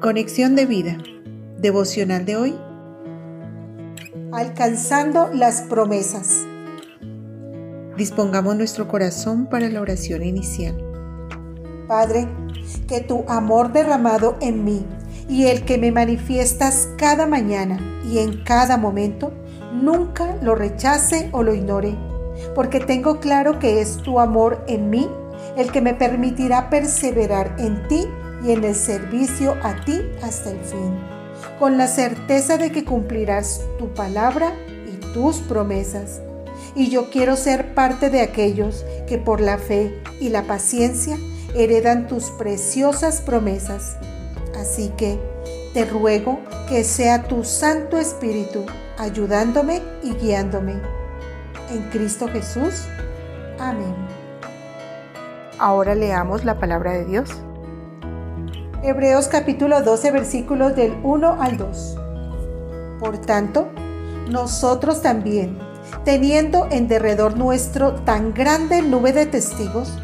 Conexión de vida. Devocional de hoy. Alcanzando las promesas. Dispongamos nuestro corazón para la oración inicial. Padre, que tu amor derramado en mí y el que me manifiestas cada mañana y en cada momento, nunca lo rechace o lo ignore, porque tengo claro que es tu amor en mí el que me permitirá perseverar en ti y en el servicio a ti hasta el fin, con la certeza de que cumplirás tu palabra y tus promesas. Y yo quiero ser parte de aquellos que por la fe y la paciencia heredan tus preciosas promesas. Así que te ruego que sea tu Santo Espíritu ayudándome y guiándome. En Cristo Jesús. Amén. Ahora leamos la palabra de Dios. Hebreos capítulo 12 versículos del 1 al 2. Por tanto, nosotros también, teniendo en derredor nuestro tan grande nube de testigos,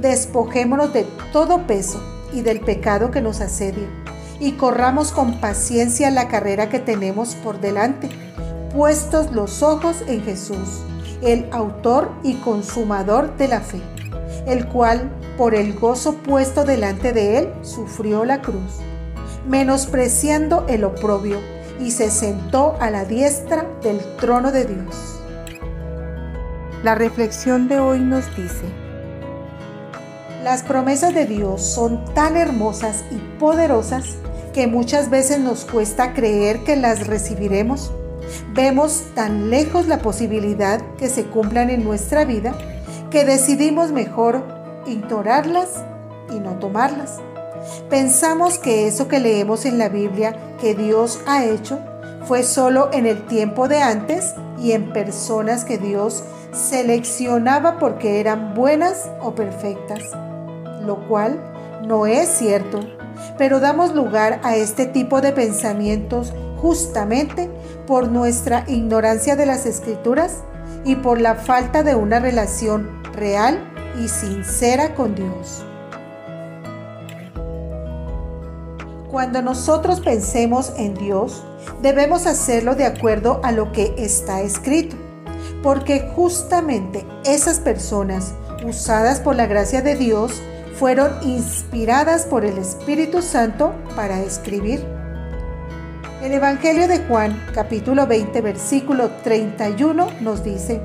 despojémonos de todo peso y del pecado que nos asedia, y corramos con paciencia la carrera que tenemos por delante, puestos los ojos en Jesús, el autor y consumador de la fe el cual, por el gozo puesto delante de él, sufrió la cruz, menospreciando el oprobio, y se sentó a la diestra del trono de Dios. La reflexión de hoy nos dice, las promesas de Dios son tan hermosas y poderosas que muchas veces nos cuesta creer que las recibiremos. Vemos tan lejos la posibilidad que se cumplan en nuestra vida que decidimos mejor ignorarlas y no tomarlas. Pensamos que eso que leemos en la Biblia que Dios ha hecho fue solo en el tiempo de antes y en personas que Dios seleccionaba porque eran buenas o perfectas, lo cual no es cierto, pero damos lugar a este tipo de pensamientos justamente por nuestra ignorancia de las escrituras y por la falta de una relación real y sincera con Dios. Cuando nosotros pensemos en Dios, debemos hacerlo de acuerdo a lo que está escrito, porque justamente esas personas usadas por la gracia de Dios fueron inspiradas por el Espíritu Santo para escribir. El Evangelio de Juan, capítulo 20, versículo 31, nos dice,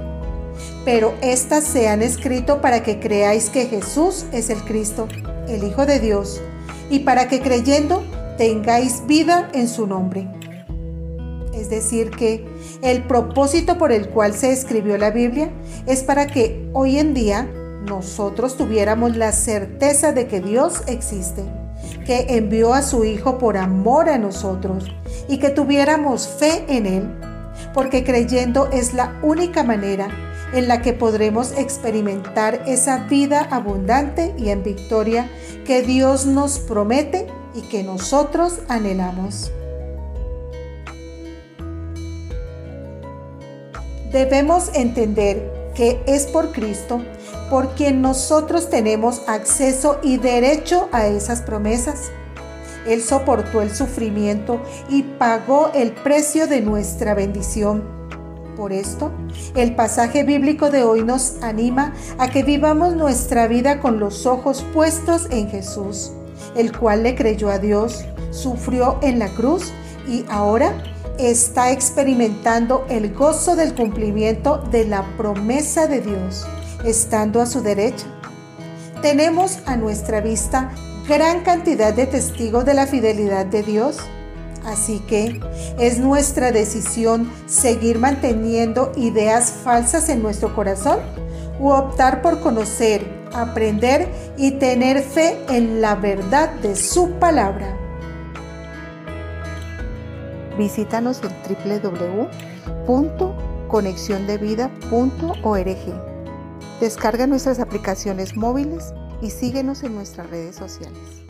pero éstas se han escrito para que creáis que Jesús es el Cristo, el Hijo de Dios, y para que creyendo tengáis vida en su nombre. Es decir, que el propósito por el cual se escribió la Biblia es para que hoy en día nosotros tuviéramos la certeza de que Dios existe, que envió a su Hijo por amor a nosotros y que tuviéramos fe en Él, porque creyendo es la única manera en la que podremos experimentar esa vida abundante y en victoria que Dios nos promete y que nosotros anhelamos. Debemos entender que es por Cristo por quien nosotros tenemos acceso y derecho a esas promesas. Él soportó el sufrimiento y pagó el precio de nuestra bendición por esto, el pasaje bíblico de hoy nos anima a que vivamos nuestra vida con los ojos puestos en Jesús, el cual le creyó a Dios, sufrió en la cruz y ahora está experimentando el gozo del cumplimiento de la promesa de Dios, estando a su derecha. Tenemos a nuestra vista gran cantidad de testigos de la fidelidad de Dios Así que es nuestra decisión seguir manteniendo ideas falsas en nuestro corazón o optar por conocer, aprender y tener fe en la verdad de su palabra. Visítanos en www.conexiondevida.org. Descarga nuestras aplicaciones móviles y síguenos en nuestras redes sociales.